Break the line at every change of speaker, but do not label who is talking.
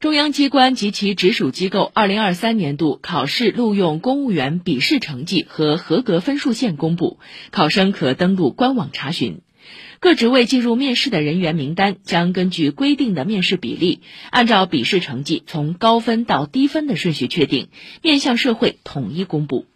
中央机关及其直属机构二零二三年度考试录用公务员笔试成绩和合格分数线公布考生可登录官网查询。各职位进入面试的人员名单将根据规定的面试比例按照笔试成绩从高分到低分的顺序确定面向社会统一公布。